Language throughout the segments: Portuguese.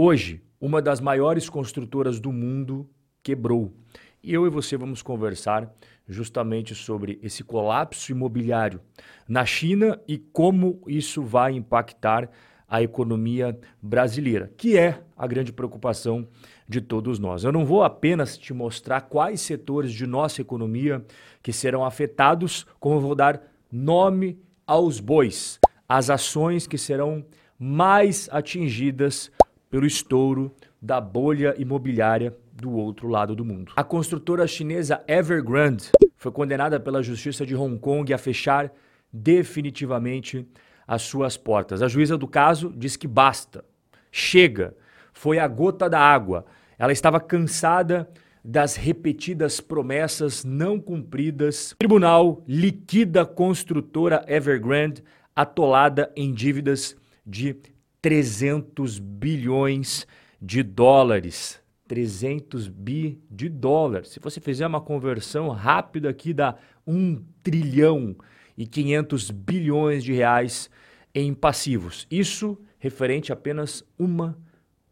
Hoje, uma das maiores construtoras do mundo quebrou. E eu e você vamos conversar justamente sobre esse colapso imobiliário na China e como isso vai impactar a economia brasileira, que é a grande preocupação de todos nós. Eu não vou apenas te mostrar quais setores de nossa economia que serão afetados, como vou dar nome aos bois, as ações que serão mais atingidas pelo estouro da bolha imobiliária do outro lado do mundo. A construtora chinesa Evergrande foi condenada pela justiça de Hong Kong a fechar definitivamente as suas portas. A juíza do caso diz que basta, chega, foi a gota da água. Ela estava cansada das repetidas promessas não cumpridas. O tribunal liquida a construtora Evergrande atolada em dívidas de 300 bilhões de dólares. 300 bi de dólares. Se você fizer uma conversão rápida aqui, dá 1 trilhão e 500 bilhões de reais em passivos. Isso referente a apenas uma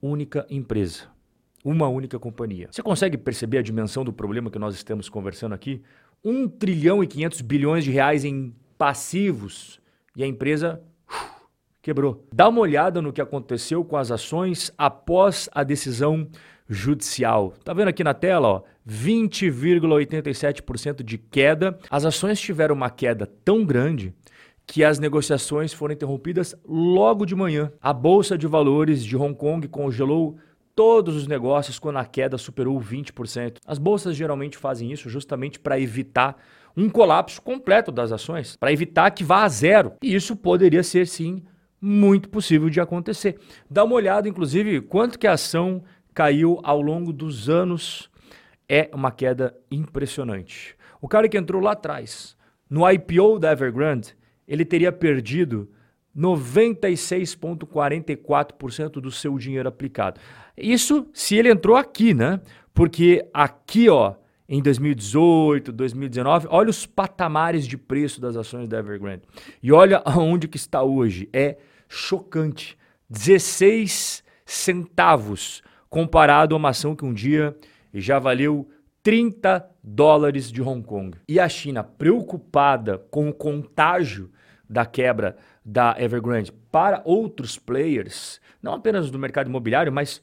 única empresa, uma única companhia. Você consegue perceber a dimensão do problema que nós estamos conversando aqui? 1 trilhão e 500 bilhões de reais em passivos e a empresa quebrou. Dá uma olhada no que aconteceu com as ações após a decisão judicial. Tá vendo aqui na tela, ó, 20,87% de queda. As ações tiveram uma queda tão grande que as negociações foram interrompidas logo de manhã. A bolsa de valores de Hong Kong congelou todos os negócios quando a queda superou 20%. As bolsas geralmente fazem isso justamente para evitar um colapso completo das ações, para evitar que vá a zero. E isso poderia ser sim muito possível de acontecer. Dá uma olhada inclusive quanto que a ação caiu ao longo dos anos. É uma queda impressionante. O cara que entrou lá atrás, no IPO da Evergrande, ele teria perdido 96,44% do seu dinheiro aplicado. Isso se ele entrou aqui, né? Porque aqui, ó, em 2018, 2019, olha os patamares de preço das ações da Evergrande. E olha aonde que está hoje. É chocante. 16 centavos comparado a uma ação que um dia já valeu 30 dólares de Hong Kong. E a China, preocupada com o contágio da quebra da Evergrande para outros players, não apenas do mercado imobiliário, mas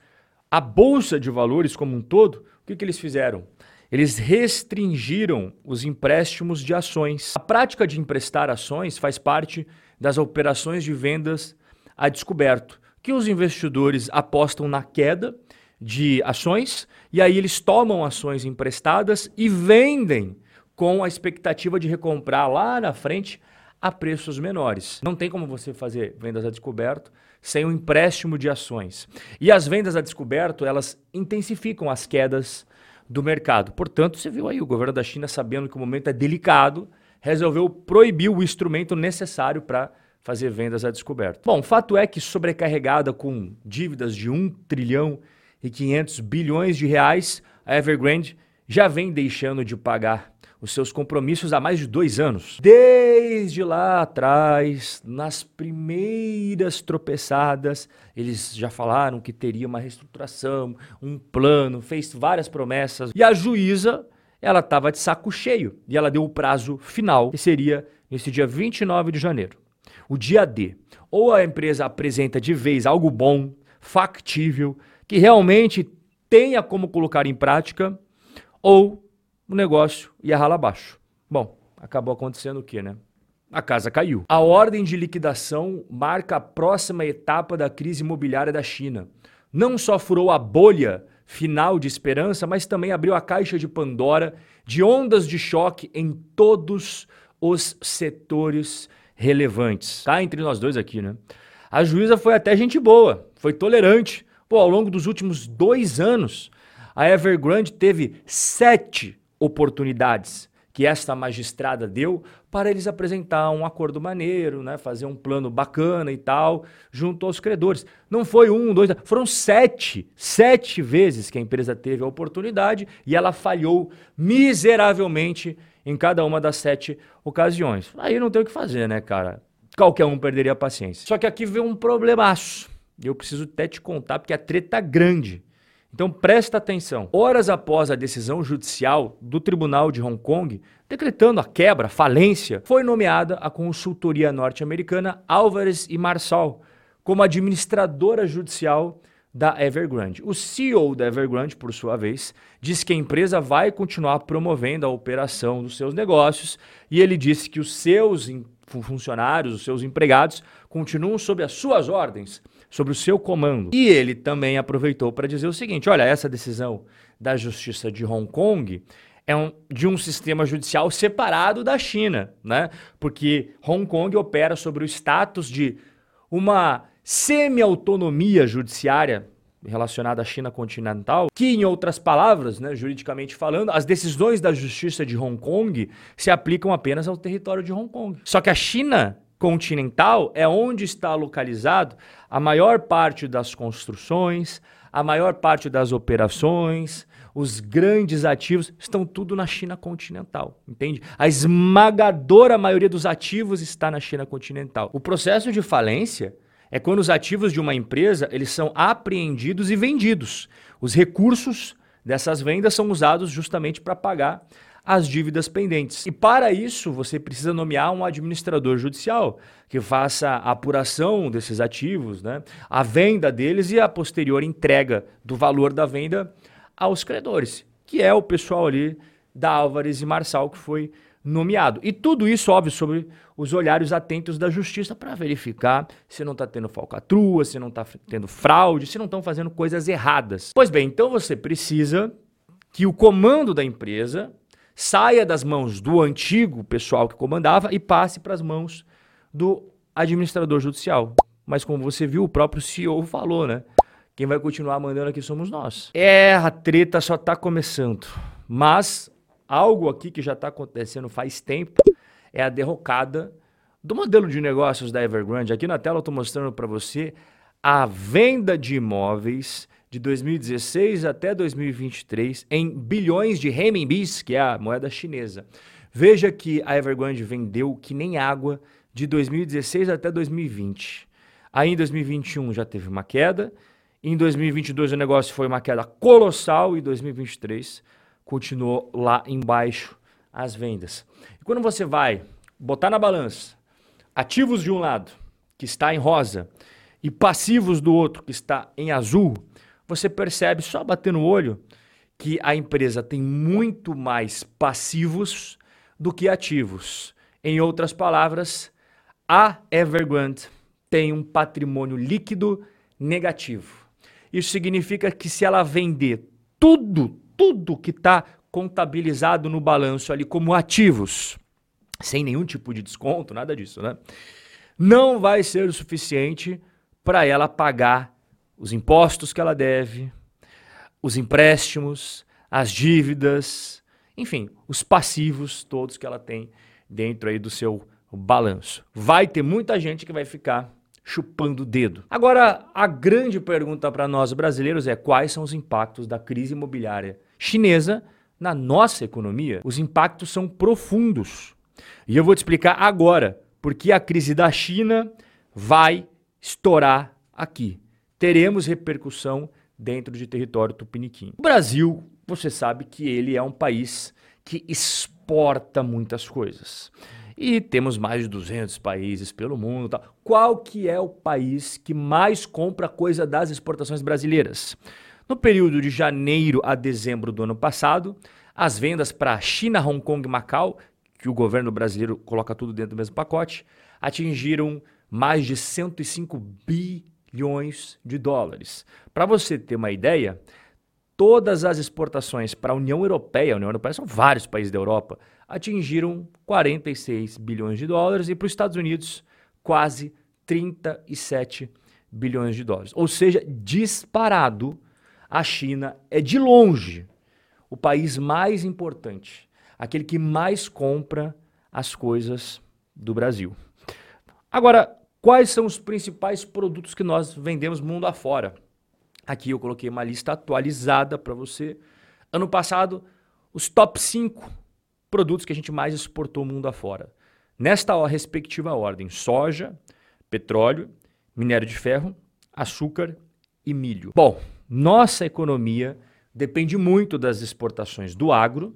a bolsa de valores como um todo, o que, que eles fizeram? Eles restringiram os empréstimos de ações. A prática de emprestar ações faz parte das operações de vendas a descoberto, que os investidores apostam na queda de ações e aí eles tomam ações emprestadas e vendem com a expectativa de recomprar lá na frente a preços menores. Não tem como você fazer vendas a descoberto sem um empréstimo de ações. E as vendas a descoberto, elas intensificam as quedas do mercado. Portanto, você viu aí o governo da China sabendo que o momento é delicado, resolveu proibir o instrumento necessário para fazer vendas a descoberto. Bom, fato é que sobrecarregada com dívidas de 1 trilhão e 500 bilhões de reais, a Evergrande já vem deixando de pagar os seus compromissos há mais de dois anos. Desde lá atrás, nas primeiras tropeçadas, eles já falaram que teria uma reestruturação, um plano, fez várias promessas. E a juíza, ela estava de saco cheio e ela deu o prazo final, que seria nesse dia 29 de janeiro. O dia D. Ou a empresa apresenta de vez algo bom, factível, que realmente tenha como colocar em prática, ou o negócio ia ralar abaixo. Bom, acabou acontecendo o quê, né? A casa caiu. A ordem de liquidação marca a próxima etapa da crise imobiliária da China. Não só furou a bolha final de esperança, mas também abriu a caixa de Pandora de ondas de choque em todos os setores relevantes. Tá entre nós dois aqui, né? A juíza foi até gente boa, foi tolerante, Pô, ao longo dos últimos dois anos, a Evergrande teve sete oportunidades que esta magistrada deu para eles apresentar um acordo maneiro, né, fazer um plano bacana e tal, junto aos credores. Não foi um, dois, foram sete, sete vezes que a empresa teve a oportunidade e ela falhou miseravelmente em cada uma das sete ocasiões. Aí não tem o que fazer, né, cara? Qualquer um perderia a paciência. Só que aqui veio um problemaço eu preciso até te contar porque a treta é grande. Então presta atenção. Horas após a decisão judicial do Tribunal de Hong Kong decretando a quebra, a falência, foi nomeada a consultoria norte-americana Álvares e Marçal como administradora judicial da Evergrande. O CEO da Evergrande, por sua vez, disse que a empresa vai continuar promovendo a operação dos seus negócios e ele disse que os seus funcionários, os seus empregados, continuam sob as suas ordens, sob o seu comando. E ele também aproveitou para dizer o seguinte: olha, essa decisão da Justiça de Hong Kong é um, de um sistema judicial separado da China, né? Porque Hong Kong opera sobre o status de uma semi-autonomia judiciária relacionada à China continental, que, em outras palavras, né, juridicamente falando, as decisões da justiça de Hong Kong se aplicam apenas ao território de Hong Kong. Só que a China continental é onde está localizado a maior parte das construções, a maior parte das operações, os grandes ativos estão tudo na China continental, entende? A esmagadora maioria dos ativos está na China continental. O processo de falência é quando os ativos de uma empresa eles são apreendidos e vendidos. Os recursos dessas vendas são usados justamente para pagar as dívidas pendentes. E para isso, você precisa nomear um administrador judicial que faça a apuração desses ativos, né? a venda deles e a posterior entrega do valor da venda aos credores, que é o pessoal ali da Álvares e Marçal que foi nomeado. E tudo isso, óbvio, sobre os olhares atentos da justiça para verificar se não está tendo falcatrua, se não está tendo fraude, se não estão fazendo coisas erradas. Pois bem, então você precisa que o comando da empresa saia das mãos do antigo pessoal que comandava e passe para as mãos do administrador judicial. Mas como você viu, o próprio CEO falou, né? Quem vai continuar mandando aqui somos nós. É, a treta só está começando. Mas algo aqui que já está acontecendo faz tempo é a derrocada do modelo de negócios da Evergrande. Aqui na tela eu estou mostrando para você a venda de imóveis de 2016 até 2023 em bilhões de renminbis, que é a moeda chinesa. Veja que a Evergrande vendeu que nem água de 2016 até 2020. Aí em 2021 já teve uma queda, em 2022 o negócio foi uma queda colossal e 2023 continuou lá embaixo as vendas. E quando você vai botar na balança ativos de um lado, que está em rosa, e passivos do outro, que está em azul, você percebe só batendo o olho que a empresa tem muito mais passivos do que ativos. Em outras palavras, a Evergrande tem um patrimônio líquido negativo. Isso significa que se ela vender tudo, tudo que está contabilizado no balanço ali como ativos, sem nenhum tipo de desconto, nada disso, né? Não vai ser o suficiente para ela pagar os impostos que ela deve, os empréstimos, as dívidas, enfim, os passivos todos que ela tem dentro aí do seu balanço. Vai ter muita gente que vai ficar chupando o dedo. Agora, a grande pergunta para nós brasileiros é quais são os impactos da crise imobiliária chinesa na nossa economia? Os impactos são profundos. E eu vou te explicar agora porque a crise da China vai estourar aqui. Teremos repercussão dentro de território tupiniquim. O Brasil, você sabe que ele é um país que exporta muitas coisas. E temos mais de 200 países pelo mundo. Tá? Qual que é o país que mais compra coisa das exportações brasileiras? No período de janeiro a dezembro do ano passado, as vendas para China, Hong Kong e Macau, que o governo brasileiro coloca tudo dentro do mesmo pacote, atingiram mais de 105 bilhões de dólares. Para você ter uma ideia, todas as exportações para a União Europeia, a União Europeia são vários países da Europa, atingiram 46 bilhões de dólares e para os Estados Unidos quase 37 bilhões de dólares. Ou seja, disparado, a China é de longe o país mais importante, aquele que mais compra as coisas do Brasil. Agora, quais são os principais produtos que nós vendemos mundo afora? Aqui eu coloquei uma lista atualizada para você. Ano passado, os top 5 produtos que a gente mais exportou mundo afora. Nesta respectiva ordem: soja, petróleo, minério de ferro, açúcar e milho. Bom, nossa economia depende muito das exportações do agro,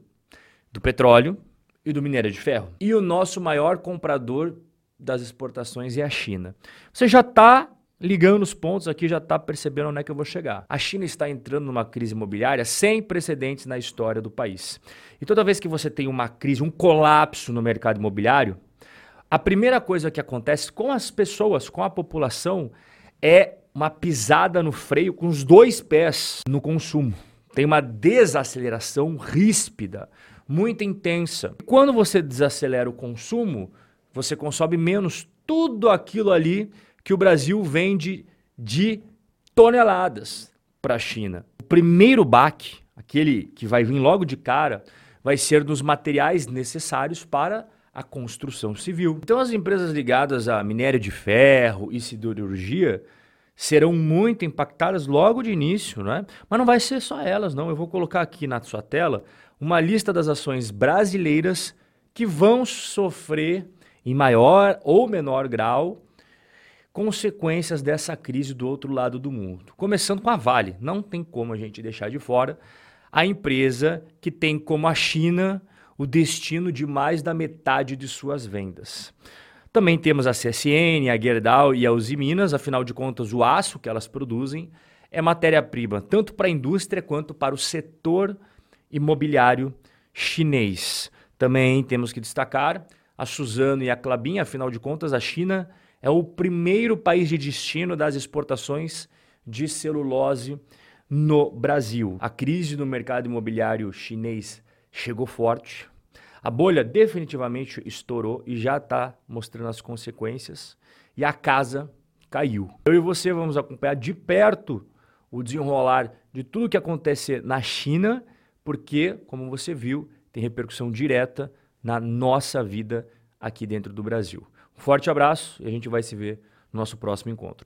do petróleo e do minério de ferro. E o nosso maior comprador das exportações é a China. Você já está ligando os pontos aqui, já está percebendo onde é que eu vou chegar. A China está entrando numa crise imobiliária sem precedentes na história do país. E toda vez que você tem uma crise, um colapso no mercado imobiliário, a primeira coisa que acontece com as pessoas, com a população, é uma pisada no freio com os dois pés no consumo. Tem uma desaceleração ríspida, muito intensa. Quando você desacelera o consumo, você consome menos tudo aquilo ali que o Brasil vende de toneladas para a China. O primeiro baque, aquele que vai vir logo de cara, vai ser dos materiais necessários para a construção civil. Então, as empresas ligadas a minério de ferro e siderurgia serão muito impactadas logo de início, né? Mas não vai ser só elas, não. Eu vou colocar aqui na sua tela uma lista das ações brasileiras que vão sofrer em maior ou menor grau consequências dessa crise do outro lado do mundo. Começando com a Vale, não tem como a gente deixar de fora a empresa que tem como a China o destino de mais da metade de suas vendas. Também temos a CSN, a Gerdau e a Uzi Minas, afinal de contas, o aço que elas produzem é matéria-prima tanto para a indústria quanto para o setor imobiliário chinês. Também temos que destacar a Suzano e a Clabin, afinal de contas, a China é o primeiro país de destino das exportações de celulose no Brasil. A crise no mercado imobiliário chinês chegou forte. A bolha definitivamente estourou e já está mostrando as consequências. E a casa caiu. Eu e você vamos acompanhar de perto o desenrolar de tudo que acontecer na China, porque, como você viu, tem repercussão direta na nossa vida aqui dentro do Brasil. Um forte abraço e a gente vai se ver no nosso próximo encontro.